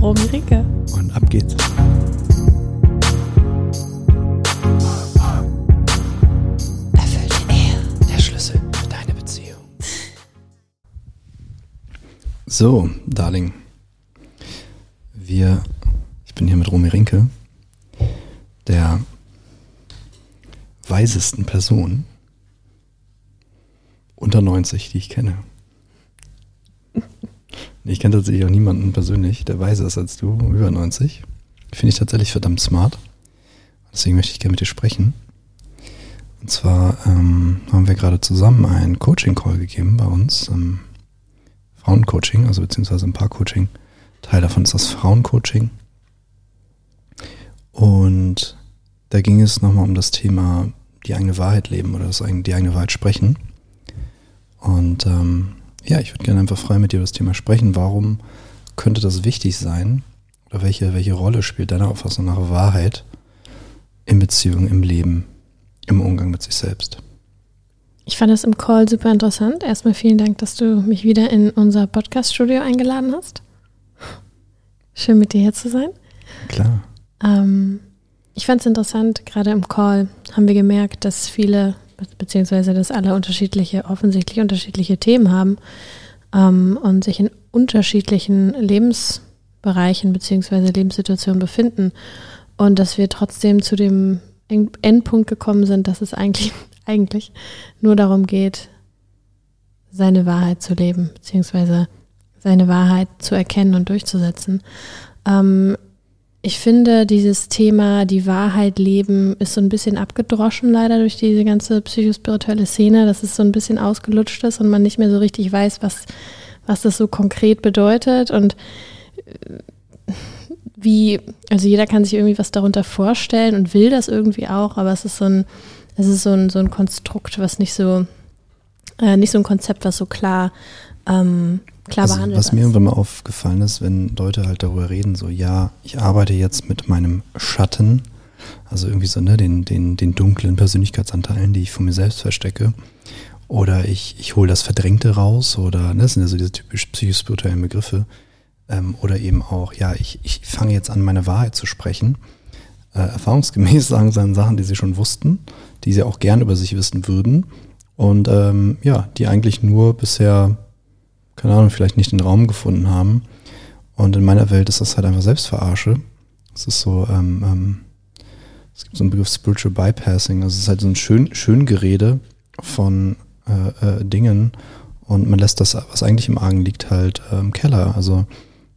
Romy Rinke. Und ab geht's. Erfüllte Ehe, der Schlüssel für deine Beziehung. So, Darling. Wir, ich bin hier mit Romy Rinke, der weisesten Person unter 90, die ich kenne. Ich kenne tatsächlich auch niemanden persönlich, der weiser ist als du, über 90. Finde ich tatsächlich verdammt smart. Deswegen möchte ich gerne mit dir sprechen. Und zwar ähm, haben wir gerade zusammen einen Coaching-Call gegeben bei uns. Ähm, Frauencoaching, also beziehungsweise ein Paar-Coaching. Teil davon ist das Frauencoaching. Und da ging es nochmal um das Thema die eigene Wahrheit leben oder das, die eigene Wahrheit sprechen. Und ähm, ja, ich würde gerne einfach frei mit dir über das Thema sprechen. Warum könnte das wichtig sein? Oder welche, welche Rolle spielt deiner Auffassung nach Wahrheit in Beziehungen, im Leben, im Umgang mit sich selbst? Ich fand das im Call super interessant. Erstmal vielen Dank, dass du mich wieder in unser Podcast-Studio eingeladen hast. Schön mit dir hier zu sein. Klar. Ähm, ich fand es interessant, gerade im Call haben wir gemerkt, dass viele beziehungsweise dass alle unterschiedliche, offensichtlich unterschiedliche Themen haben ähm, und sich in unterschiedlichen Lebensbereichen beziehungsweise Lebenssituationen befinden und dass wir trotzdem zu dem Endpunkt gekommen sind, dass es eigentlich, eigentlich nur darum geht, seine Wahrheit zu leben, beziehungsweise seine Wahrheit zu erkennen und durchzusetzen. Ähm, ich finde, dieses Thema, die Wahrheit leben, ist so ein bisschen abgedroschen leider durch diese ganze psychospirituelle Szene, dass es so ein bisschen ausgelutscht ist und man nicht mehr so richtig weiß, was, was das so konkret bedeutet und äh, wie, also jeder kann sich irgendwie was darunter vorstellen und will das irgendwie auch, aber es ist so ein, es ist so ein, so ein Konstrukt, was nicht so, äh, nicht so ein Konzept, was so klar ähm, klar also, behandelt Was mir irgendwann mal aufgefallen ist, wenn Leute halt darüber reden, so, ja, ich arbeite jetzt mit meinem Schatten, also irgendwie so, ne, den, den, den dunklen Persönlichkeitsanteilen, die ich von mir selbst verstecke. Oder ich, ich hole das Verdrängte raus, oder, ne, das sind ja so diese typisch psychospirituellen Begriffe. Ähm, oder eben auch, ja, ich, ich fange jetzt an, meine Wahrheit zu sprechen. Äh, erfahrungsgemäß sagen sie dann Sachen, die sie schon wussten, die sie auch gern über sich wissen würden. Und ähm, ja, die eigentlich nur bisher keine Ahnung, vielleicht nicht den Raum gefunden haben. Und in meiner Welt ist das halt einfach Selbstverarsche. Es ist so, ähm, ähm, es gibt so einen Begriff Spiritual Bypassing. Also es ist halt so ein schön, schön Gerede von äh, äh, Dingen und man lässt das, was eigentlich im Argen liegt, halt äh, im Keller. Also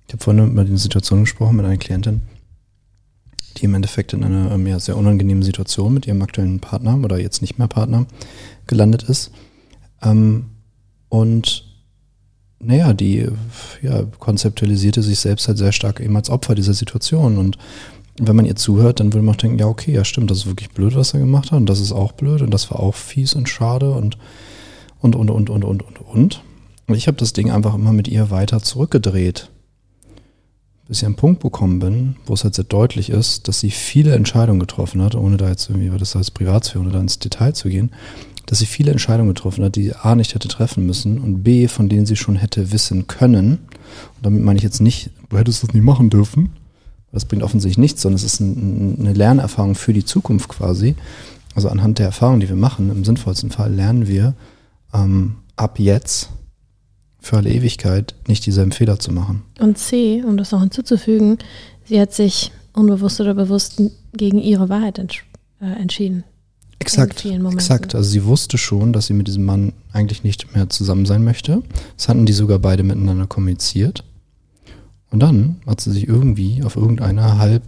ich habe vorhin über die Situation gesprochen mit einer Klientin, die im Endeffekt in einer ähm, ja, sehr unangenehmen Situation mit ihrem aktuellen Partner oder jetzt nicht mehr Partner gelandet ist. Ähm, und naja, die ja, konzeptualisierte sich selbst halt sehr stark eben als Opfer dieser Situation. Und wenn man ihr zuhört, dann würde man auch denken, ja, okay, ja stimmt, das ist wirklich blöd, was er gemacht hat. Und das ist auch blöd und das war auch fies und schade und und und und und und und und. Und ich habe das Ding einfach immer mit ihr weiter zurückgedreht. Bis ich an einen Punkt bekommen bin, wo es halt sehr deutlich ist, dass sie viele Entscheidungen getroffen hat, ohne da jetzt irgendwie, das als Privatsphäre, ohne da ins Detail zu gehen, dass sie viele Entscheidungen getroffen hat, die sie A nicht hätte treffen müssen und B, von denen sie schon hätte wissen können. Und damit meine ich jetzt nicht, du hättest das nie machen dürfen. Das bringt offensichtlich nichts, sondern es ist ein, eine Lernerfahrung für die Zukunft quasi. Also anhand der Erfahrung, die wir machen, im sinnvollsten Fall lernen wir ähm, ab jetzt für alle Ewigkeit nicht dieselben Fehler zu machen. Und C, um das noch hinzuzufügen, sie hat sich unbewusst oder bewusst gegen ihre Wahrheit entsch äh, entschieden. Exakt, exakt. Also sie wusste schon, dass sie mit diesem Mann eigentlich nicht mehr zusammen sein möchte. Das hatten die sogar beide miteinander kommuniziert. Und dann hat sie sich irgendwie auf irgendeine halb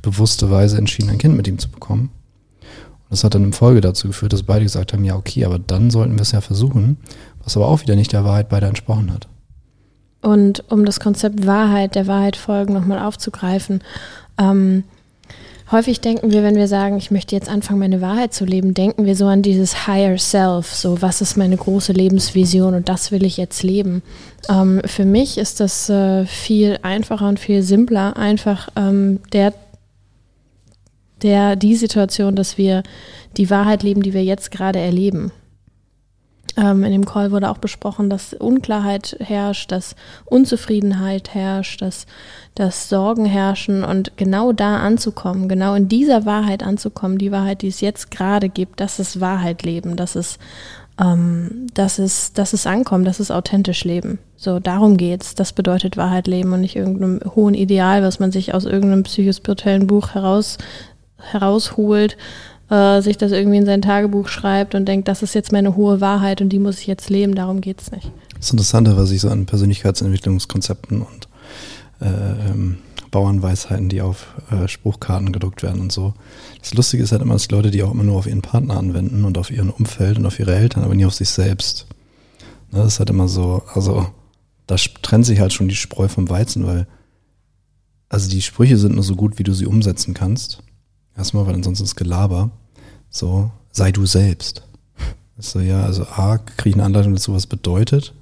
bewusste Weise entschieden, ein Kind mit ihm zu bekommen. Und das hat dann in Folge dazu geführt, dass beide gesagt haben, ja okay, aber dann sollten wir es ja versuchen, was aber auch wieder nicht der Wahrheit beider entsprochen hat. Und um das Konzept Wahrheit, der Wahrheit folgen nochmal aufzugreifen, ähm, häufig denken wir, wenn wir sagen, ich möchte jetzt anfangen, meine Wahrheit zu leben, denken wir so an dieses Higher Self, so was ist meine große Lebensvision und das will ich jetzt leben. Ähm, für mich ist das äh, viel einfacher und viel simpler, einfach ähm, der, der, die Situation, dass wir die Wahrheit leben, die wir jetzt gerade erleben. Ähm, in dem Call wurde auch besprochen, dass Unklarheit herrscht, dass Unzufriedenheit herrscht, dass, dass Sorgen herrschen und genau da anzukommen, genau in dieser Wahrheit anzukommen, die Wahrheit, die es jetzt gerade gibt, das ist Wahrheit leben, das ist, ähm, das ist, das ist ankommen, das ist authentisch leben. So, darum geht's. Das bedeutet Wahrheit leben und nicht irgendeinem hohen Ideal, was man sich aus irgendeinem psychospirituellen Buch heraus, herausholt, äh, sich das irgendwie in sein Tagebuch schreibt und denkt, das ist jetzt meine hohe Wahrheit und die muss ich jetzt leben, darum geht es nicht. Das Interessante, was ich so an Persönlichkeitsentwicklungskonzepten und äh, ähm, Bauernweisheiten, die auf äh, Spruchkarten gedruckt werden und so. Das Lustige ist halt immer, dass Leute die auch immer nur auf ihren Partner anwenden und auf ihren Umfeld und auf ihre Eltern, aber nie auf sich selbst. Ne, das ist halt immer so, also da trennt sich halt schon die Spreu vom Weizen, weil also die Sprüche sind nur so gut, wie du sie umsetzen kannst. Erstmal, weil ansonsten ist Gelaber. So, sei du selbst. So, ja, also A, kriege ich eine Anleitung dazu, was bedeutet.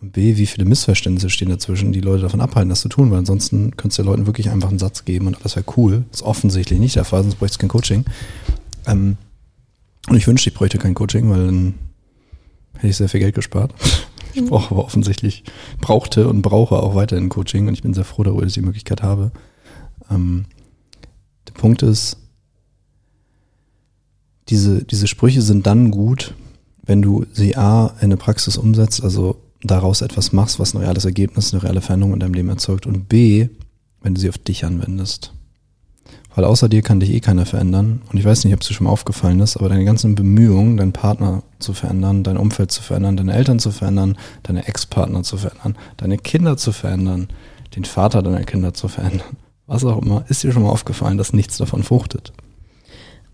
Und B, wie viele Missverständnisse stehen dazwischen, die Leute davon abhalten, das zu tun, weil ansonsten könntest du den Leuten wirklich einfach einen Satz geben und alles wäre cool. Das ist offensichtlich nicht der Fall, sonst bräuchte es kein Coaching. Ähm, und ich wünschte, ich bräuchte kein Coaching, weil dann hätte ich sehr viel Geld gespart. Ich brauche aber offensichtlich, brauchte und brauche auch weiterhin Coaching und ich bin sehr froh darüber, dass ich die Möglichkeit habe. Ähm, der Punkt ist, diese, diese Sprüche sind dann gut, wenn du sie A in eine Praxis umsetzt, also daraus etwas machst, was ein reales Ergebnis, eine reale Veränderung in deinem Leben erzeugt und B, wenn du sie auf dich anwendest. Weil außer dir kann dich eh keiner verändern. Und ich weiß nicht, ob es dir schon mal aufgefallen ist, aber deine ganzen Bemühungen, deinen Partner zu verändern, dein Umfeld zu verändern, deine Eltern zu verändern, deine Ex-Partner zu verändern, deine Kinder zu verändern, den Vater deiner Kinder zu verändern, was auch immer, ist dir schon mal aufgefallen, dass nichts davon fruchtet.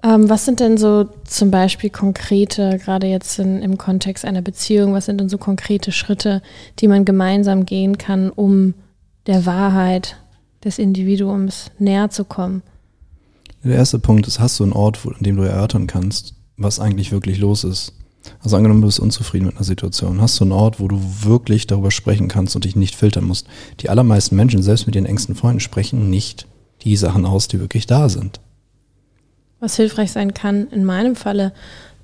Ähm, was sind denn so zum Beispiel konkrete, gerade jetzt in, im Kontext einer Beziehung, was sind denn so konkrete Schritte, die man gemeinsam gehen kann, um der Wahrheit des Individuums näher zu kommen? Der erste Punkt ist, hast du einen Ort, wo, an dem du erörtern kannst, was eigentlich wirklich los ist? Also angenommen, du bist unzufrieden mit einer Situation. Hast du einen Ort, wo du wirklich darüber sprechen kannst und dich nicht filtern musst? Die allermeisten Menschen, selbst mit ihren engsten Freunden, sprechen nicht die Sachen aus, die wirklich da sind was hilfreich sein kann, in meinem Falle,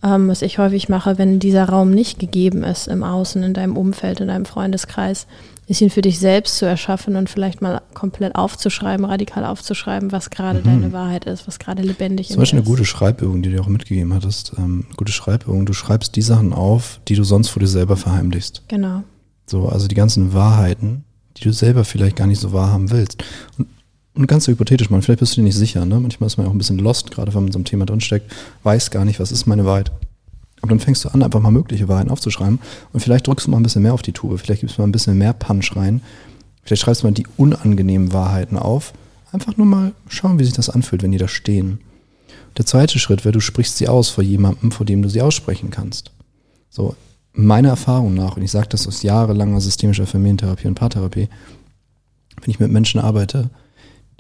ähm, was ich häufig mache, wenn dieser Raum nicht gegeben ist im Außen, in deinem Umfeld, in deinem Freundeskreis, ist ihn für dich selbst zu erschaffen und vielleicht mal komplett aufzuschreiben, radikal aufzuschreiben, was gerade mhm. deine Wahrheit ist, was gerade lebendig ist. Zum Beispiel eine gute Schreibübung, die du auch mitgegeben hattest. Ähm, gute Schreibübung. Du schreibst die Sachen auf, die du sonst vor dir selber verheimlichst. Genau. So, also die ganzen Wahrheiten, die du selber vielleicht gar nicht so wahrhaben willst. Und und ganz so hypothetisch mal, vielleicht bist du dir nicht sicher, ne? Manchmal ist man ja auch ein bisschen lost, gerade wenn man in so einem Thema drinsteckt, weiß gar nicht, was ist meine Wahrheit. Aber dann fängst du an, einfach mal mögliche Wahrheiten aufzuschreiben und vielleicht drückst du mal ein bisschen mehr auf die Tube, vielleicht gibst du mal ein bisschen mehr Punch rein, vielleicht schreibst du mal die unangenehmen Wahrheiten auf. Einfach nur mal schauen, wie sich das anfühlt, wenn die da stehen. Der zweite Schritt wäre, du sprichst sie aus vor jemandem, vor dem du sie aussprechen kannst. So, meiner Erfahrung nach, und ich sage das aus jahrelanger systemischer Familientherapie und Paartherapie, wenn ich mit Menschen arbeite,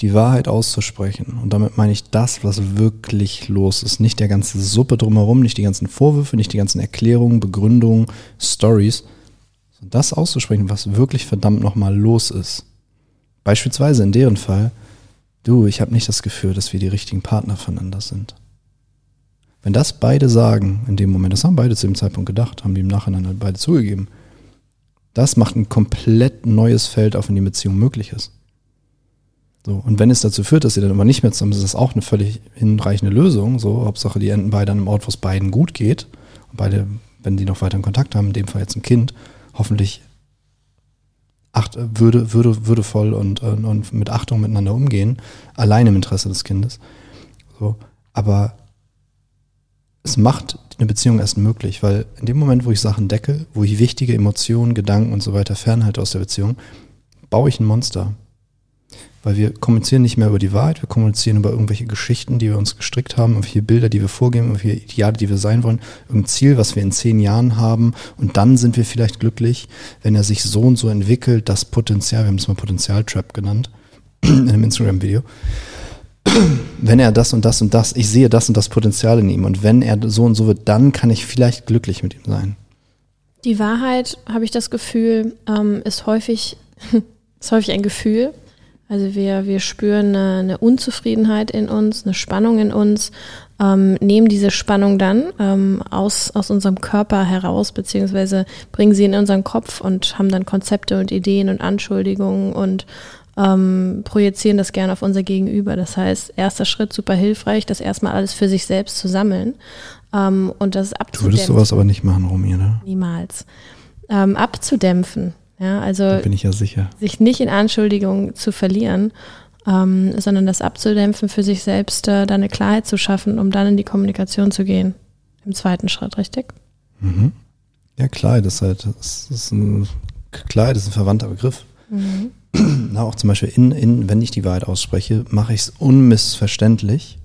die Wahrheit auszusprechen. Und damit meine ich das, was wirklich los ist. Nicht der ganze Suppe drumherum, nicht die ganzen Vorwürfe, nicht die ganzen Erklärungen, Begründungen, Stories. Das auszusprechen, was wirklich verdammt nochmal los ist. Beispielsweise in deren Fall, du, ich habe nicht das Gefühl, dass wir die richtigen Partner voneinander sind. Wenn das beide sagen in dem Moment, das haben beide zu dem Zeitpunkt gedacht, haben die im Nachhinein halt beide zugegeben, das macht ein komplett neues Feld auf, in dem Beziehung möglich ist. So, und wenn es dazu führt, dass sie dann aber nicht mehr zusammen sind, ist das auch eine völlig hinreichende Lösung. So, Hauptsache, die enden beide an einem Ort, wo es beiden gut geht. Und beide, wenn die noch weiter Kontakt haben, in dem Fall jetzt ein Kind, hoffentlich acht, würde, würde, würdevoll und, und mit Achtung miteinander umgehen, allein im Interesse des Kindes. So, aber es macht eine Beziehung erst möglich, weil in dem Moment, wo ich Sachen decke, wo ich wichtige Emotionen, Gedanken und so weiter fernhalte aus der Beziehung, baue ich ein Monster weil wir kommunizieren nicht mehr über die Wahrheit, wir kommunizieren über irgendwelche Geschichten, die wir uns gestrickt haben, irgendwelche Bilder, die wir vorgeben, irgendwelche Ideale, die wir sein wollen, irgendein Ziel, was wir in zehn Jahren haben und dann sind wir vielleicht glücklich, wenn er sich so und so entwickelt, das Potenzial, wir haben es mal Potenzialtrap genannt, in einem Instagram-Video, wenn er das und das und das, ich sehe das und das Potenzial in ihm und wenn er so und so wird, dann kann ich vielleicht glücklich mit ihm sein. Die Wahrheit, habe ich das Gefühl, ähm, ist häufig, ist häufig ein Gefühl. Also wir, wir spüren eine, eine Unzufriedenheit in uns, eine Spannung in uns, ähm, nehmen diese Spannung dann ähm, aus, aus unserem Körper heraus, beziehungsweise bringen sie in unseren Kopf und haben dann Konzepte und Ideen und Anschuldigungen und ähm, projizieren das gerne auf unser Gegenüber. Das heißt, erster Schritt super hilfreich, das erstmal alles für sich selbst zu sammeln ähm, und das abzudämpfen. Du würdest sowas aber nicht machen, Romy, oder? Niemals. Ähm, abzudämpfen. Ja, also da bin ich ja sicher. sich nicht in Anschuldigungen zu verlieren, ähm, sondern das abzudämpfen, für sich selbst äh, da eine Klarheit zu schaffen, um dann in die Kommunikation zu gehen. Im zweiten Schritt, richtig? Mhm. Ja, Klarheit ist halt, das ist ein, Klarheit ist ein verwandter Begriff. Mhm. Na, auch zum Beispiel, in, in, wenn ich die Wahrheit ausspreche, mache ich es unmissverständlich.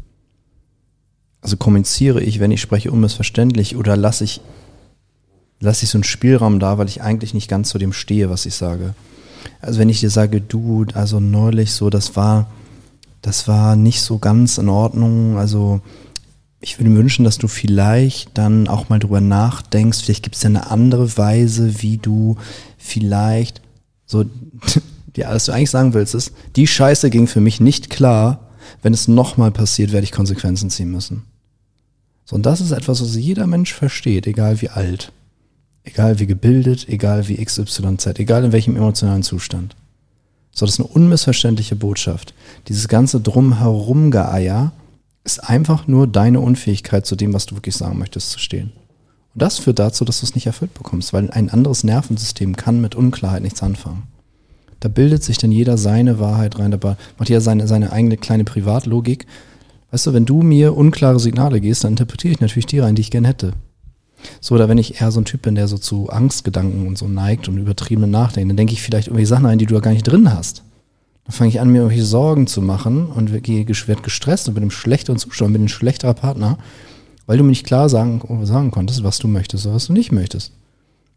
Also kommuniziere ich, wenn ich spreche, unmissverständlich oder lasse ich, lasse ich so einen Spielraum da, weil ich eigentlich nicht ganz zu dem stehe, was ich sage. Also wenn ich dir sage, du, also neulich so, das war, das war nicht so ganz in Ordnung, also ich würde mir wünschen, dass du vielleicht dann auch mal drüber nachdenkst, vielleicht gibt es ja eine andere Weise, wie du vielleicht so die alles du eigentlich sagen willst, ist, die Scheiße ging für mich nicht klar. Wenn es nochmal passiert, werde ich Konsequenzen ziehen müssen. So, und das ist etwas, was jeder Mensch versteht, egal wie alt, egal wie gebildet, egal wie XYZ, egal in welchem emotionalen Zustand. So, das ist eine unmissverständliche Botschaft. Dieses ganze drumherum Geeier ist einfach nur deine Unfähigkeit zu dem, was du wirklich sagen möchtest, zu stehen. Und das führt dazu, dass du es nicht erfüllt bekommst, weil ein anderes Nervensystem kann mit Unklarheit nichts anfangen. Da bildet sich dann jeder seine Wahrheit rein, da macht jeder seine, seine eigene kleine Privatlogik. Weißt du, wenn du mir unklare Signale gehst, dann interpretiere ich natürlich die rein, die ich gern hätte. So, oder wenn ich eher so ein Typ bin, der so zu Angstgedanken und so neigt und übertriebene Nachdenken, dann denke ich vielleicht irgendwelche Sachen ein, die du da gar nicht drin hast. Dann fange ich an, mir irgendwelche Sorgen zu machen und werde gestresst und bin im schlechteren Zustand, bin ein schlechterer Partner, weil du mir nicht klar sagen, sagen konntest, was du möchtest oder was du nicht möchtest.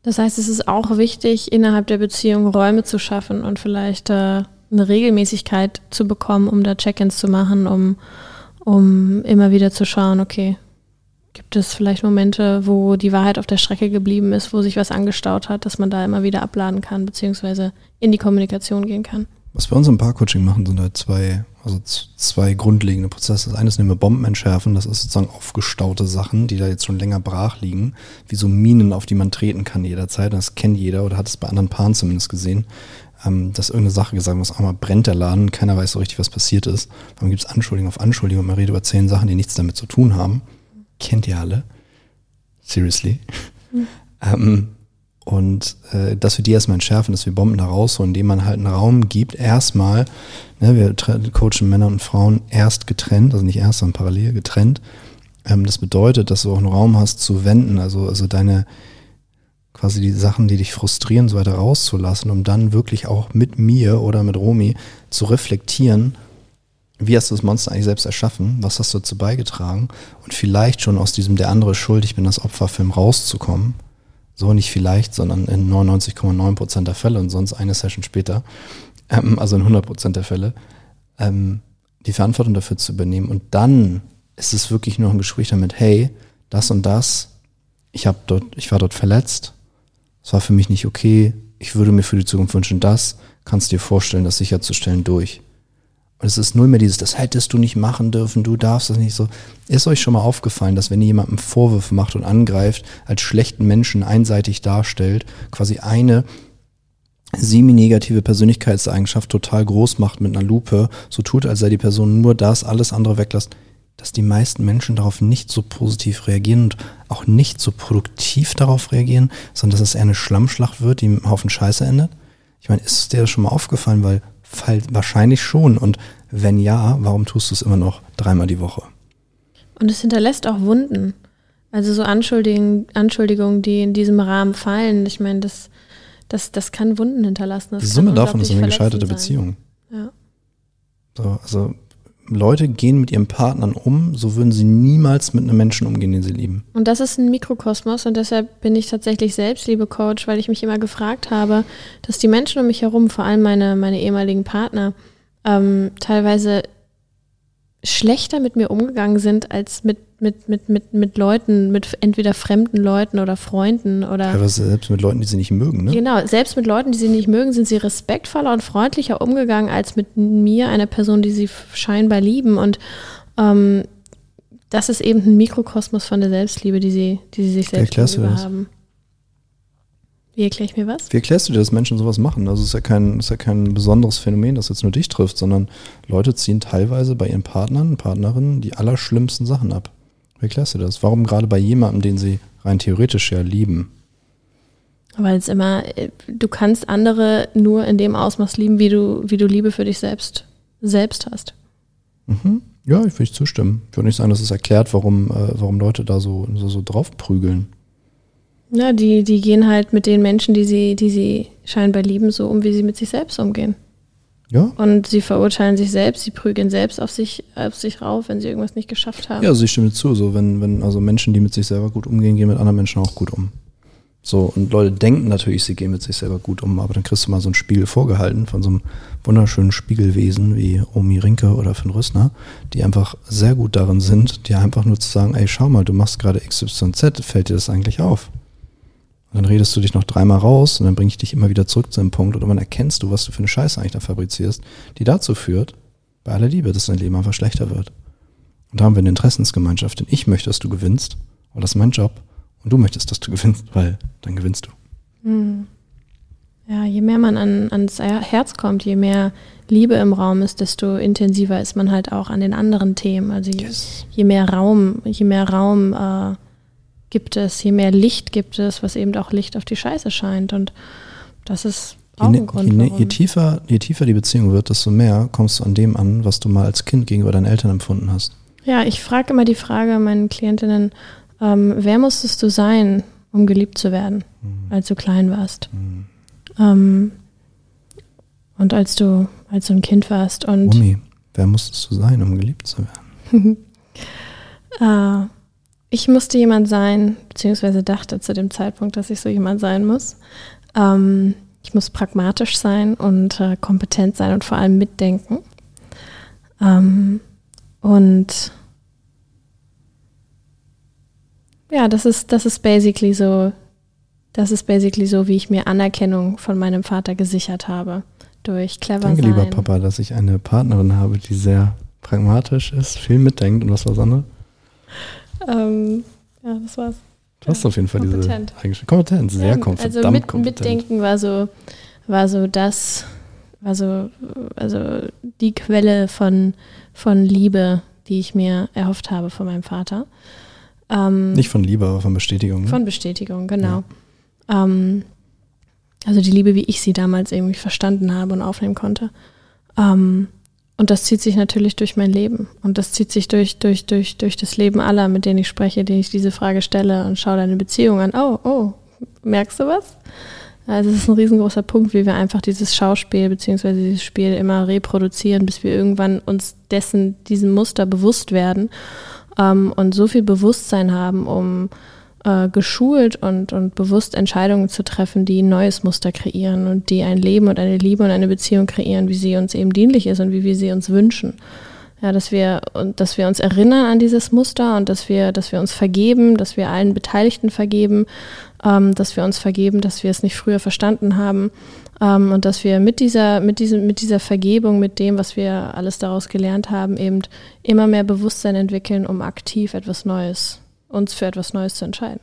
Das heißt, es ist auch wichtig, innerhalb der Beziehung Räume zu schaffen und vielleicht äh, eine Regelmäßigkeit zu bekommen, um da Check-ins zu machen, um, um immer wieder zu schauen, okay, gibt es vielleicht Momente, wo die Wahrheit auf der Strecke geblieben ist, wo sich was angestaut hat, dass man da immer wieder abladen kann, beziehungsweise in die Kommunikation gehen kann? Was wir uns im Paarcoaching machen, sind halt zwei, also zwei grundlegende Prozesse. Das eine ist nehmen wir Bomben entschärfen, das ist sozusagen aufgestaute Sachen, die da jetzt schon länger brach liegen, wie so Minen, auf die man treten kann jederzeit. Das kennt jeder oder hat es bei anderen Paaren zumindest gesehen, ähm, dass irgendeine Sache gesagt wird, einmal brennt der Laden, keiner weiß so richtig, was passiert ist. Dann gibt es Anschuldigung auf Anschuldigung, man redet über zehn Sachen, die nichts damit zu tun haben. Kennt ihr alle. Seriously. Mhm. ähm, und äh, dass wir die erstmal entschärfen, dass wir Bomben da rausholen, indem man halt einen Raum gibt, erstmal, ne, wir coachen Männer und Frauen erst getrennt, also nicht erst, sondern parallel getrennt. Ähm, das bedeutet, dass du auch einen Raum hast zu wenden, also, also deine quasi die Sachen, die dich frustrieren, so weiter rauszulassen, um dann wirklich auch mit mir oder mit Romy zu reflektieren, wie hast du das Monster eigentlich selbst erschaffen, was hast du dazu beigetragen? Und vielleicht schon aus diesem der andere schuld, ich bin das Opferfilm rauszukommen. So nicht vielleicht, sondern in 99,9 Prozent der Fälle und sonst eine Session später, ähm, also in 100 Prozent der Fälle, ähm, die Verantwortung dafür zu übernehmen. Und dann ist es wirklich nur ein Gespräch damit, hey, das und das, ich habe dort, ich war dort verletzt, es war für mich nicht okay, ich würde mir für die Zukunft wünschen, das. Kannst du dir vorstellen, das sicherzustellen durch. Und es ist null mehr dieses, das hättest du nicht machen dürfen, du darfst das nicht so. Ist euch schon mal aufgefallen, dass wenn ihr jemandem Vorwürfe macht und angreift, als schlechten Menschen einseitig darstellt, quasi eine semi-negative Persönlichkeitseigenschaft total groß macht mit einer Lupe, so tut, als sei die Person nur das, alles andere weglässt, dass die meisten Menschen darauf nicht so positiv reagieren und auch nicht so produktiv darauf reagieren, sondern dass es eher eine Schlammschlacht wird, die einem Haufen Scheiße endet? Ich meine, ist dir das schon mal aufgefallen, weil Fall wahrscheinlich schon. Und wenn ja, warum tust du es immer noch dreimal die Woche? Und es hinterlässt auch Wunden. Also so Anschuldigungen, Anschuldigungen, die in diesem Rahmen fallen. Ich meine, das, das, das kann Wunden hinterlassen. Das die Summe davon ist eine gescheiterte sein. Beziehung. Ja. So, also Leute gehen mit ihren Partnern um, so würden sie niemals mit einem Menschen umgehen, den sie lieben. Und das ist ein Mikrokosmos und deshalb bin ich tatsächlich Selbstliebe-Coach, weil ich mich immer gefragt habe, dass die Menschen um mich herum, vor allem meine, meine ehemaligen Partner, ähm, teilweise schlechter mit mir umgegangen sind als mit, mit, mit, mit, mit Leuten, mit entweder fremden Leuten oder Freunden oder. Teilweise selbst mit Leuten, die sie nicht mögen, ne? Genau, selbst mit Leuten, die sie nicht mögen, sind sie respektvoller und freundlicher umgegangen als mit mir, einer Person, die sie scheinbar lieben. Und ähm, das ist eben ein Mikrokosmos von der Selbstliebe, die sie, die sie sich selbst gegenüber haben. Wie erkläre ich mir was? Wie erklärst du dir, dass Menschen sowas machen? Also es ist ja kein, ist ja kein besonderes Phänomen, das jetzt nur dich trifft, sondern Leute ziehen teilweise bei ihren Partnern, Partnerinnen die allerschlimmsten Sachen ab. Wie erklärst du das? Warum gerade bei jemandem, den sie rein theoretisch ja lieben? Weil es immer, äh, du kannst andere nur in dem Ausmaß lieben, wie du, wie du Liebe für dich selbst, selbst hast. Mhm. Ja, ich würde zustimmen. Ich würde nicht sagen, dass es erklärt, warum, äh, warum Leute da so, so, so drauf prügeln. Ja, die, die gehen halt mit den Menschen, die sie, die sie scheinbar lieben, so um, wie sie mit sich selbst umgehen. Ja. Und sie verurteilen sich selbst, sie prügeln selbst auf sich, auf sich rauf, wenn sie irgendwas nicht geschafft haben. Ja, also ich stimme zu. So, wenn, wenn, also Menschen, die mit sich selber gut umgehen, gehen mit anderen Menschen auch gut um. So, und Leute denken natürlich, sie gehen mit sich selber gut um, aber dann kriegst du mal so einen Spiegel vorgehalten von so einem wunderschönen Spiegelwesen wie Omi Rinke oder Finn Rüssner, die einfach sehr gut darin sind, dir einfach nur zu sagen, ey, schau mal, du machst gerade XYZ, fällt dir das eigentlich auf? Und dann redest du dich noch dreimal raus und dann bringe ich dich immer wieder zurück zu einem Punkt und dann erkennst du, was du für eine Scheiße eigentlich da fabrizierst, die dazu führt, bei aller Liebe, dass dein Leben einfach schlechter wird. Und da haben wir eine Interessensgemeinschaft, denn ich möchte, dass du gewinnst, weil das ist mein Job und du möchtest, dass du gewinnst, weil dann gewinnst du. Hm. Ja, je mehr man an, ans Herz kommt, je mehr Liebe im Raum ist, desto intensiver ist man halt auch an den anderen Themen. Also je, yes. je mehr Raum, je mehr Raum äh, gibt es, je mehr Licht gibt es, was eben auch Licht auf die Scheiße scheint. Und das ist auch je, ein Grund. Je, je, tiefer, je tiefer die Beziehung wird, desto mehr kommst du an dem an, was du mal als Kind gegenüber deinen Eltern empfunden hast. Ja, ich frage immer die Frage meinen Klientinnen, ähm, wer musstest du sein, um geliebt zu werden, mhm. als du klein warst? Mhm. Ähm, und als du, als du ein Kind warst. Und Umi, wer musstest du sein, um geliebt zu werden? äh, ich musste jemand sein, beziehungsweise dachte zu dem Zeitpunkt, dass ich so jemand sein muss. Ähm, ich muss pragmatisch sein und äh, kompetent sein und vor allem mitdenken. Ähm, und ja, das ist, das ist basically so, das ist basically so, wie ich mir Anerkennung von meinem Vater gesichert habe. Durch clever Danke, sein. lieber Papa, dass ich eine Partnerin habe, die sehr pragmatisch ist, viel mitdenkt und was war andere? Ähm, ja, das war's. Du hast auf jeden Fall kompetent. diese Eigenschaft. Kompetent, sehr ja, kompetent. Also mit, kompetent. Mitdenken war so, war so das, war so, also die Quelle von, von Liebe, die ich mir erhofft habe von meinem Vater. Ähm, Nicht von Liebe, aber von Bestätigung. Ne? Von Bestätigung, genau. Ja. Ähm, also die Liebe, wie ich sie damals irgendwie verstanden habe und aufnehmen konnte. Ähm, und das zieht sich natürlich durch mein Leben. Und das zieht sich durch, durch, durch, durch das Leben aller, mit denen ich spreche, denen ich diese Frage stelle und schaue deine Beziehung an. Oh, oh, merkst du was? Also es ist ein riesengroßer Punkt, wie wir einfach dieses Schauspiel beziehungsweise dieses Spiel immer reproduzieren, bis wir irgendwann uns dessen, diesem Muster bewusst werden ähm, und so viel Bewusstsein haben, um äh, geschult und, und bewusst Entscheidungen zu treffen, die ein neues Muster kreieren und die ein Leben und eine Liebe und eine Beziehung kreieren, wie sie uns eben dienlich ist und wie wir sie uns wünschen. Ja, dass wir, und dass wir uns erinnern an dieses Muster und dass wir, dass wir uns vergeben, dass wir allen Beteiligten vergeben, ähm, dass wir uns vergeben, dass wir es nicht früher verstanden haben ähm, und dass wir mit dieser, mit diesem, mit dieser Vergebung, mit dem, was wir alles daraus gelernt haben, eben immer mehr Bewusstsein entwickeln, um aktiv etwas Neues uns für etwas Neues zu entscheiden.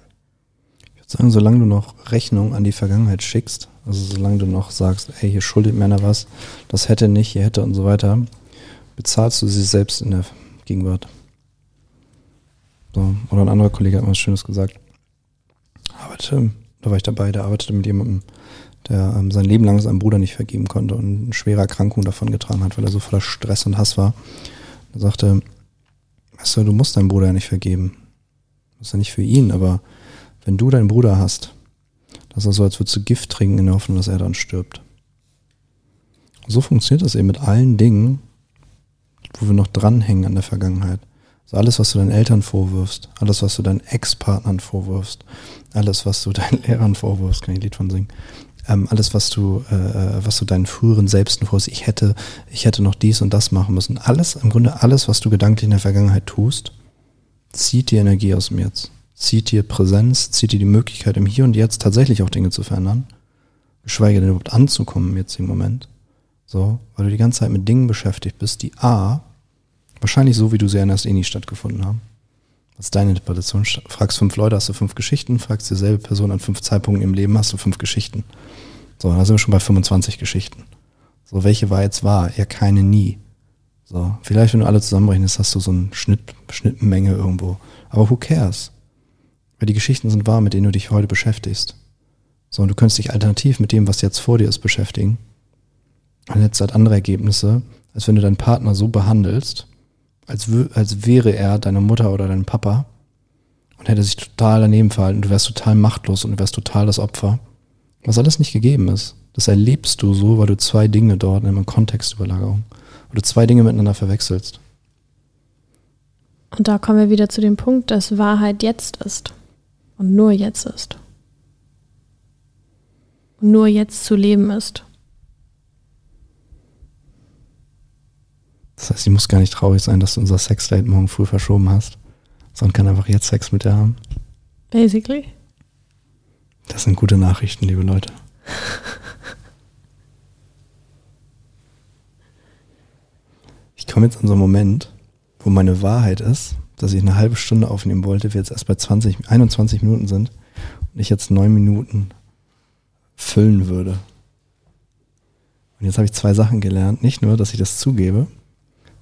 Ich würde sagen, solange du noch Rechnung an die Vergangenheit schickst, also solange du noch sagst, ey, hier schuldet mir einer was, das hätte nicht, hier hätte und so weiter, bezahlst du sie selbst in der Gegenwart. So, oder ein anderer Kollege hat mal was Schönes gesagt. Arbeitete, da war ich dabei, der arbeitete mit jemandem, der ähm, sein Leben lang seinem Bruder nicht vergeben konnte und eine schwere Erkrankung davon getragen hat, weil er so voller Stress und Hass war. Er sagte, weißt du, du musst deinem Bruder ja nicht vergeben. Das ist ja nicht für ihn, aber wenn du deinen Bruder hast, das ist so, als würdest du Gift trinken in der Hoffnung, dass er dann stirbt. so funktioniert das eben mit allen Dingen, wo wir noch dranhängen an der Vergangenheit. So alles, was du deinen Eltern vorwirfst, alles, was du deinen Ex-Partnern vorwirfst, alles, was du deinen Lehrern vorwirfst, kann ich ein Lied von singen, ähm, alles, was du, äh, äh, was du deinen früheren Selbsten vorwirfst, ich hätte, ich hätte noch dies und das machen müssen. Alles, im Grunde alles, was du gedanklich in der Vergangenheit tust, zieht dir Energie aus dem Jetzt, zieht dir Präsenz, zieht dir die Möglichkeit, im Hier und Jetzt tatsächlich auch Dinge zu verändern, geschweige denn überhaupt anzukommen im jetzigen Moment. So, weil du die ganze Zeit mit Dingen beschäftigt bist, die A, wahrscheinlich so, wie du sie erinnerst, eh nie stattgefunden haben. Was ist deine Interpretation? Fragst fünf Leute, hast du fünf Geschichten, fragst dieselbe Person an fünf Zeitpunkten im Leben, hast du fünf Geschichten. So, da sind wir schon bei 25 Geschichten. So, welche war jetzt wahr? Ja, keine nie. So, vielleicht, wenn du alle zusammenrechnest, hast du so eine Schnitt, Schnittmenge irgendwo. Aber who cares? Weil die Geschichten sind wahr, mit denen du dich heute beschäftigst. So, und du könntest dich alternativ mit dem, was jetzt vor dir ist, beschäftigen und jetzt hat andere Ergebnisse, als wenn du deinen Partner so behandelst, als, als wäre er deine Mutter oder dein Papa und hätte sich total daneben verhalten. Du wärst total machtlos und du wärst total das Opfer. Was alles nicht gegeben ist. Das erlebst du so, weil du zwei Dinge dort in einem Kontextüberlagerung, weil du zwei Dinge miteinander verwechselst. Und da kommen wir wieder zu dem Punkt, dass Wahrheit jetzt ist und nur jetzt ist. Und nur jetzt zu leben ist. Das heißt, sie muss gar nicht traurig sein, dass du unser Sexdate morgen früh verschoben hast, sondern kann einfach jetzt Sex mit dir haben. Basically. Das sind gute Nachrichten, liebe Leute. komme jetzt an so einen Moment, wo meine Wahrheit ist, dass ich eine halbe Stunde aufnehmen wollte, wir jetzt erst bei 20, 21 Minuten sind und ich jetzt neun Minuten füllen würde. Und jetzt habe ich zwei Sachen gelernt. Nicht nur, dass ich das zugebe,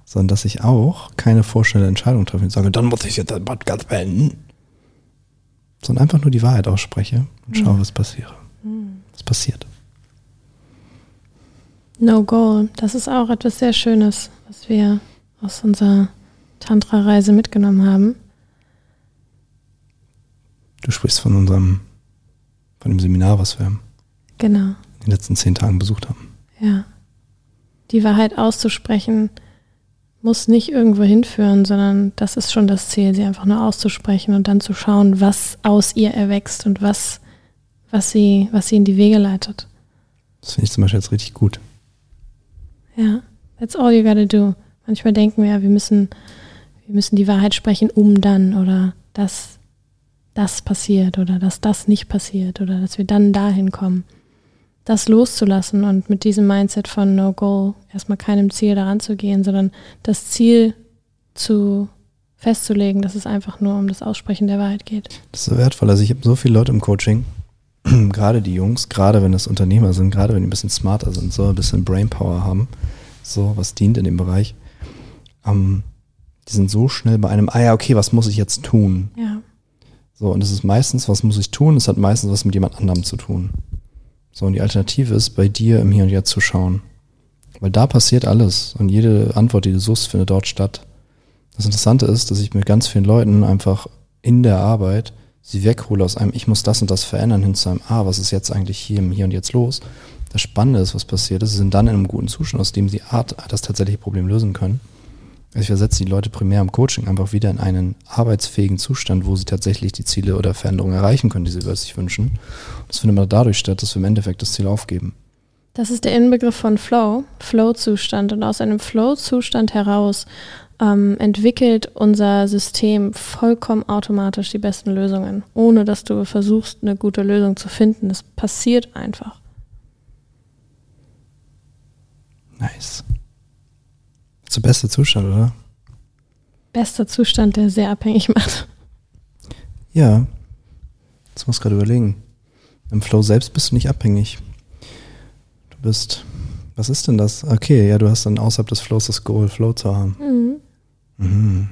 sondern dass ich auch keine vorstellende Entscheidung treffe und sage, dann muss ich jetzt den Podcast beenden. Sondern einfach nur die Wahrheit ausspreche und schaue, mhm. was passiert. Mhm. Was passiert. No Goal, das ist auch etwas sehr Schönes, was wir aus unserer Tantra-Reise mitgenommen haben. Du sprichst von unserem, von dem Seminar, was wir genau. in den letzten zehn Tagen besucht haben. Ja. Die Wahrheit auszusprechen, muss nicht irgendwo hinführen, sondern das ist schon das Ziel, sie einfach nur auszusprechen und dann zu schauen, was aus ihr erwächst und was, was, sie, was sie in die Wege leitet. Das finde ich zum Beispiel jetzt richtig gut. Ja, that's all you gotta do. Manchmal denken wir ja, wir müssen, wir müssen die Wahrheit sprechen, um dann oder dass das passiert oder dass das nicht passiert oder dass wir dann dahin kommen das loszulassen und mit diesem Mindset von No Goal erstmal keinem Ziel daran zu gehen, sondern das Ziel zu festzulegen, dass es einfach nur um das Aussprechen der Wahrheit geht. Das ist so wertvoll. Also ich habe so viele Leute im Coaching, gerade die Jungs, gerade wenn das Unternehmer sind, gerade wenn die ein bisschen smarter sind, so ein bisschen Brainpower haben, so was dient in dem Bereich, ähm, die sind so schnell bei einem, ah ja, okay, was muss ich jetzt tun? Ja. So, und es ist meistens, was muss ich tun? Es hat meistens was mit jemand anderem zu tun. So, und die Alternative ist, bei dir im Hier und Jetzt zu schauen. Weil da passiert alles und jede Antwort, die du suchst, findet dort statt. Das Interessante ist, dass ich mit ganz vielen Leuten einfach in der Arbeit sie weghole aus einem, ich muss das und das verändern, hin zu einem, ah, was ist jetzt eigentlich hier Hier und Jetzt los? Das Spannende ist, was passiert ist, sie sind dann in einem guten Zustand, aus dem sie Art das tatsächliche Problem lösen können. Also ich versetze die Leute primär im Coaching einfach wieder in einen arbeitsfähigen Zustand, wo sie tatsächlich die Ziele oder Veränderungen erreichen können, die sie sich wünschen. Das findet immer dadurch statt, dass wir im Endeffekt das Ziel aufgeben. Das ist der Inbegriff von Flow, Flow-Zustand. Und aus einem Flow-Zustand heraus ähm, entwickelt unser System vollkommen automatisch die besten Lösungen, ohne dass du versuchst, eine gute Lösung zu finden. Das passiert einfach. Nice. Das ist der beste Zustand, oder? Bester Zustand, der sehr abhängig macht. Ja. Jetzt muss gerade überlegen. Im Flow selbst bist du nicht abhängig. Du bist. Was ist denn das? Okay, ja, du hast dann außerhalb des Flows das Goal, Flow zu haben. Mhm. Mhm.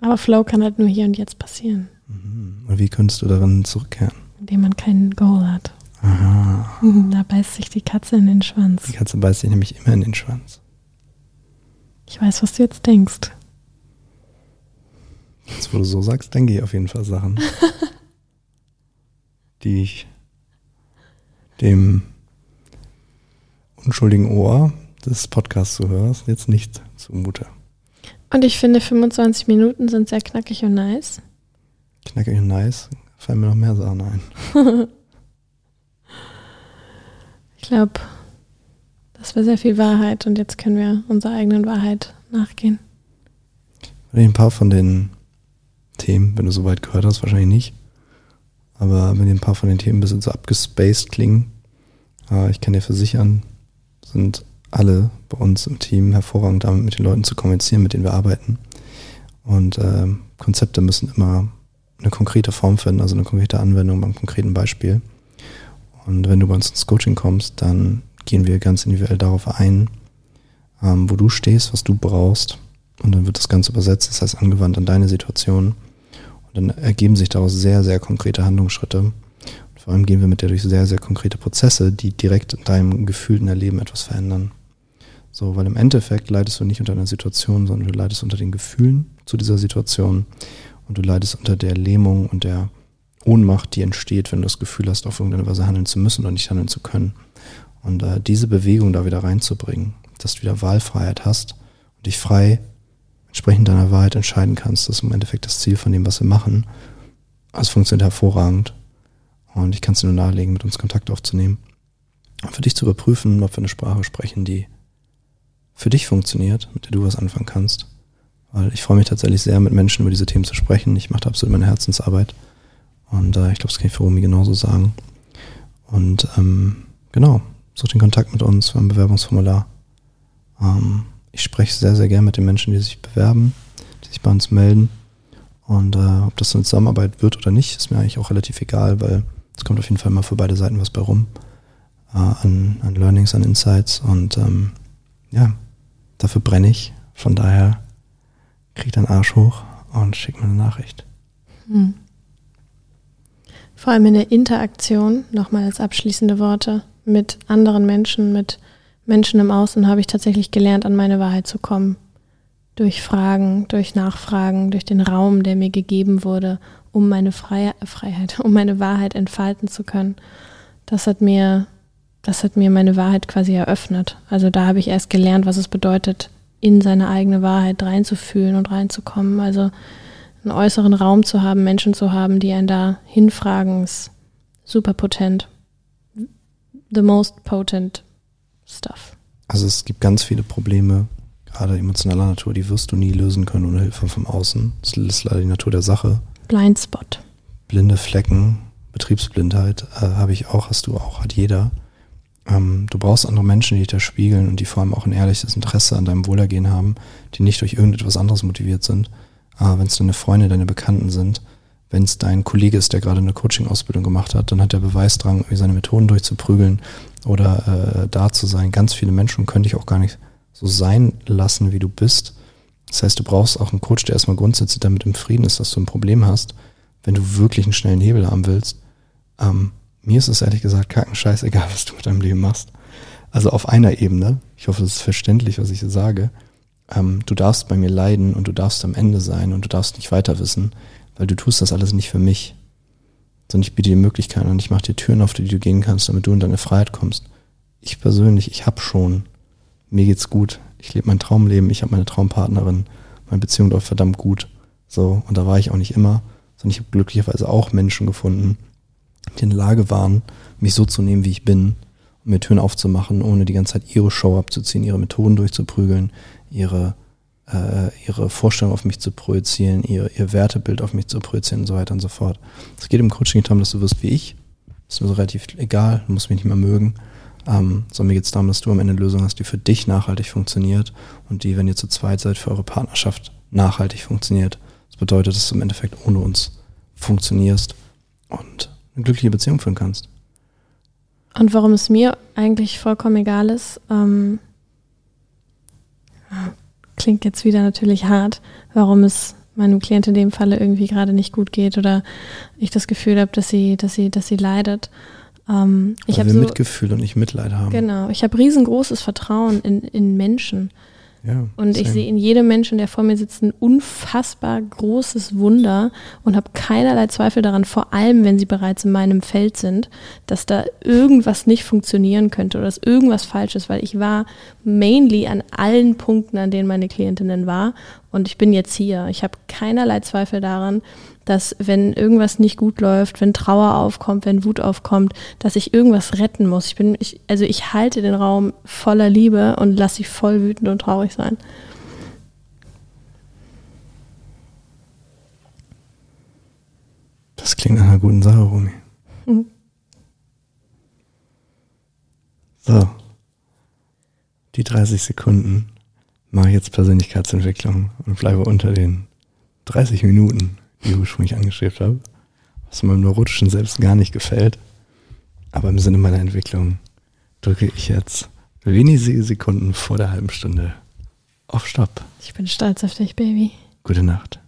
Aber Flow kann halt nur hier und jetzt passieren. Mhm. Und wie könntest du darin zurückkehren? Indem man keinen Goal hat. Aha. Da beißt sich die Katze in den Schwanz. Die Katze beißt sich nämlich immer in den Schwanz. Ich weiß, was du jetzt denkst. Jetzt, wo du so sagst, denke ich auf jeden Fall Sachen, die ich dem unschuldigen Ohr des Podcasts-Zuhörers jetzt nicht zumute. Und ich finde, 25 Minuten sind sehr knackig und nice. Knackig und nice. Fallen mir noch mehr Sachen ein. ich glaube, das war sehr viel Wahrheit und jetzt können wir unserer eigenen Wahrheit nachgehen. Ein paar von den Themen, wenn du so weit gehört hast, wahrscheinlich nicht. Aber wenn dir ein paar von den Themen ein bisschen so abgespaced klingen, äh, ich kann dir versichern, sind alle bei uns im Team hervorragend damit, mit den Leuten zu kommunizieren, mit denen wir arbeiten. Und äh, Konzepte müssen immer eine konkrete Form finden, also eine konkrete Anwendung beim konkreten Beispiel. Und wenn du bei uns ins Coaching kommst, dann gehen wir ganz individuell darauf ein, ähm, wo du stehst, was du brauchst. Und dann wird das Ganze übersetzt, das heißt angewandt an deine Situation. Und dann ergeben sich daraus sehr, sehr konkrete Handlungsschritte. Und vor allem gehen wir mit dir durch sehr, sehr konkrete Prozesse, die direkt in deinem gefühlten Erleben etwas verändern. So, weil im Endeffekt leidest du nicht unter einer Situation, sondern du leidest unter den Gefühlen zu dieser Situation und du leidest unter der Lähmung und der Ohnmacht, die entsteht, wenn du das Gefühl hast, auf irgendeine Weise handeln zu müssen oder nicht handeln zu können. Und äh, diese Bewegung da wieder reinzubringen, dass du wieder Wahlfreiheit hast und dich frei entsprechend deiner Wahrheit entscheiden kannst, das ist im Endeffekt das Ziel von dem, was wir machen. Es funktioniert hervorragend. Und ich kann es dir nur nahelegen, mit uns Kontakt aufzunehmen. Und für dich zu überprüfen, ob wir eine Sprache sprechen, die für dich funktioniert, mit der du was anfangen kannst. Weil ich freue mich tatsächlich sehr, mit Menschen über diese Themen zu sprechen. Ich mache da absolut meine Herzensarbeit. Und äh, ich glaube, das kann ich für Romy genauso sagen. Und ähm, genau, such den Kontakt mit uns, ein Bewerbungsformular. Ähm, ich spreche sehr, sehr gern mit den Menschen, die sich bewerben, die sich bei uns melden. Und äh, ob das eine Zusammenarbeit wird oder nicht, ist mir eigentlich auch relativ egal, weil es kommt auf jeden Fall mal für beide Seiten was bei rum. Äh, an, an Learnings, an Insights. Und ähm, ja, dafür brenne ich. Von daher krieg deinen Arsch hoch und schick mir eine Nachricht. Hm. Vor allem in der Interaktion, nochmal als abschließende Worte, mit anderen Menschen, mit Menschen im Außen habe ich tatsächlich gelernt, an meine Wahrheit zu kommen. Durch Fragen, durch Nachfragen, durch den Raum, der mir gegeben wurde, um meine Freiheit, Freiheit, um meine Wahrheit entfalten zu können. Das hat mir das hat mir meine Wahrheit quasi eröffnet. Also da habe ich erst gelernt, was es bedeutet, in seine eigene Wahrheit reinzufühlen und reinzukommen. Also einen äußeren Raum zu haben, Menschen zu haben, die einen da hinfragen, ist super potent. The most potent stuff. Also es gibt ganz viele Probleme, gerade emotionaler Natur, die wirst du nie lösen können ohne Hilfe vom Außen. Das ist leider die Natur der Sache. Blindspot. Blinde Flecken, Betriebsblindheit äh, habe ich auch, hast du auch, hat jeder. Ähm, du brauchst andere Menschen, die dich da spiegeln und die vor allem auch ein ehrliches Interesse an deinem Wohlergehen haben, die nicht durch irgendetwas anderes motiviert sind. Äh, wenn es deine Freunde, deine Bekannten sind, wenn es dein Kollege ist, der gerade eine Coaching-Ausbildung gemacht hat, dann hat der Beweisdrang, irgendwie seine Methoden durchzuprügeln oder äh, da zu sein. Ganz viele Menschen können dich auch gar nicht so sein lassen, wie du bist. Das heißt, du brauchst auch einen Coach, der erstmal grundsätzlich damit im Frieden ist, dass du ein Problem hast, wenn du wirklich einen schnellen Hebel haben willst. Ähm, mir ist es ehrlich gesagt kacken scheißegal, was du mit deinem Leben machst. Also auf einer Ebene, ich hoffe, das ist verständlich, was ich sage, ähm, du darfst bei mir leiden und du darfst am Ende sein und du darfst nicht weiter wissen, weil du tust das alles nicht für mich. Sondern ich biete dir Möglichkeiten und ich mache dir Türen auf, die du gehen kannst, damit du in deine Freiheit kommst. Ich persönlich, ich habe schon, mir geht's gut, ich lebe mein Traumleben, ich habe meine Traumpartnerin, meine Beziehung läuft verdammt gut. So, und da war ich auch nicht immer, sondern ich habe glücklicherweise auch Menschen gefunden, die in der Lage waren, mich so zu nehmen, wie ich bin, mir Türen aufzumachen, ohne die ganze Zeit ihre Show abzuziehen, ihre Methoden durchzuprügeln, ihre, äh, ihre Vorstellung auf mich zu projizieren, ihr, ihr Wertebild auf mich zu projizieren und so weiter und so fort. Es geht im Coaching darum, dass du wirst wie ich. Das ist mir so relativ egal, du musst mich nicht mehr mögen. Ähm, sondern mir geht es darum, dass du am Ende eine Lösung hast, die für dich nachhaltig funktioniert und die, wenn ihr zu zweit seid, für eure Partnerschaft nachhaltig funktioniert. Das bedeutet, dass du im Endeffekt ohne uns funktionierst und eine glückliche Beziehung führen kannst. Und warum es mir eigentlich vollkommen egal ist, ähm, klingt jetzt wieder natürlich hart, warum es meinem Klient in dem Falle irgendwie gerade nicht gut geht oder ich das Gefühl habe, dass sie, dass sie, dass sie leidet. Ähm, ich Weil wir so, Mitgefühl und nicht Mitleid haben. Genau, ich habe riesengroßes Vertrauen in, in Menschen. Ja, Und ich same. sehe in jedem Menschen, der vor mir sitzt, ein unfassbar großes Wunder und habe keinerlei Zweifel daran, vor allem wenn sie bereits in meinem Feld sind, dass da irgendwas nicht funktionieren könnte oder dass irgendwas falsch ist, weil ich war mainly an allen Punkten, an denen meine Klientinnen war und ich bin jetzt hier. Ich habe keinerlei Zweifel daran, dass wenn irgendwas nicht gut läuft, wenn Trauer aufkommt, wenn Wut aufkommt, dass ich irgendwas retten muss. Ich bin, ich, also ich halte den Raum voller Liebe und lasse sie voll wütend und traurig sein. Das klingt nach einer guten Sache, Romy. Mhm. So. Die 30 Sekunden mache ich jetzt Persönlichkeitsentwicklung und bleibe unter den 30 Minuten, die ich ursprünglich angestrebt habe, was meinem neurotischen Selbst gar nicht gefällt. Aber im Sinne meiner Entwicklung drücke ich jetzt wenige Sekunden vor der halben Stunde auf Stopp. Ich bin stolz auf dich, Baby. Gute Nacht.